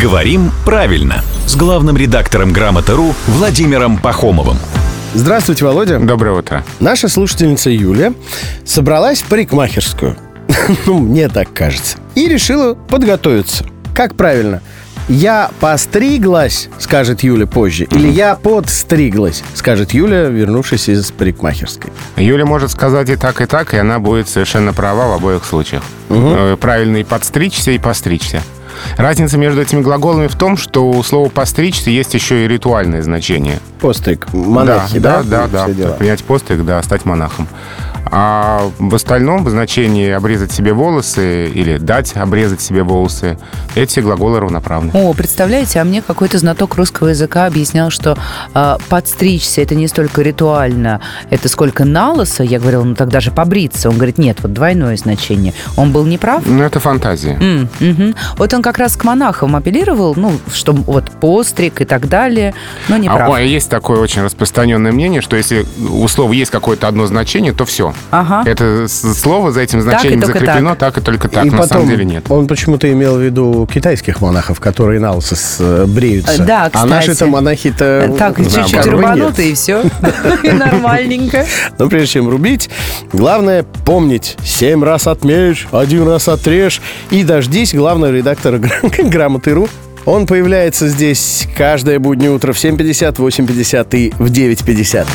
Говорим правильно с главным редактором Грамоты.ру Владимиром Пахомовым. Здравствуйте, Володя. Доброе утро. Наша слушательница Юля собралась в парикмахерскую. Ну, мне так кажется. И решила подготовиться. Как правильно? Я постриглась, скажет Юля позже. Или я подстриглась, скажет Юля, вернувшись из парикмахерской. Юля может сказать и так, и так, и она будет совершенно права в обоих случаях. Э, Правильно и подстричься, и постричься. Разница между этими глаголами в том, что у слова «постричься» есть еще и ритуальное значение. Постриг. Монахи, да? Да, да, да. дела. Принять постриг, да, стать монахом. А в остальном, в значении обрезать себе волосы или дать обрезать себе волосы, эти глаголы равноправны. О, представляете, а мне какой-то знаток русского языка объяснял, что э, подстричься это не столько ритуально, это сколько налоса. Я говорила, ну тогда же побриться. Он говорит, нет, вот двойное значение. Он был неправ? Ну, это фантазия. М, мгм. Вот он как раз к монахам апеллировал, ну, что вот постриг и так далее, но не А, есть такое очень распространенное мнение, что если у слова есть какое-то одно значение, то все. Ага. Это слово за этим значением только закреплено так. и только так. И На потом самом деле нет. он почему-то имел в виду китайских монахов, которые на лысо э, бреются. Да, А кстати. наши-то монахи-то... Так, чуть-чуть наоборот, рубануто нет. и все. И нормальненько. Но прежде чем рубить, главное помнить. Семь раз отмерь, один раз отрежь. И дождись главного редактора гра- Грамоты.ру. Он появляется здесь каждое буднее утро в 7.50, 8.50 и в 9.50.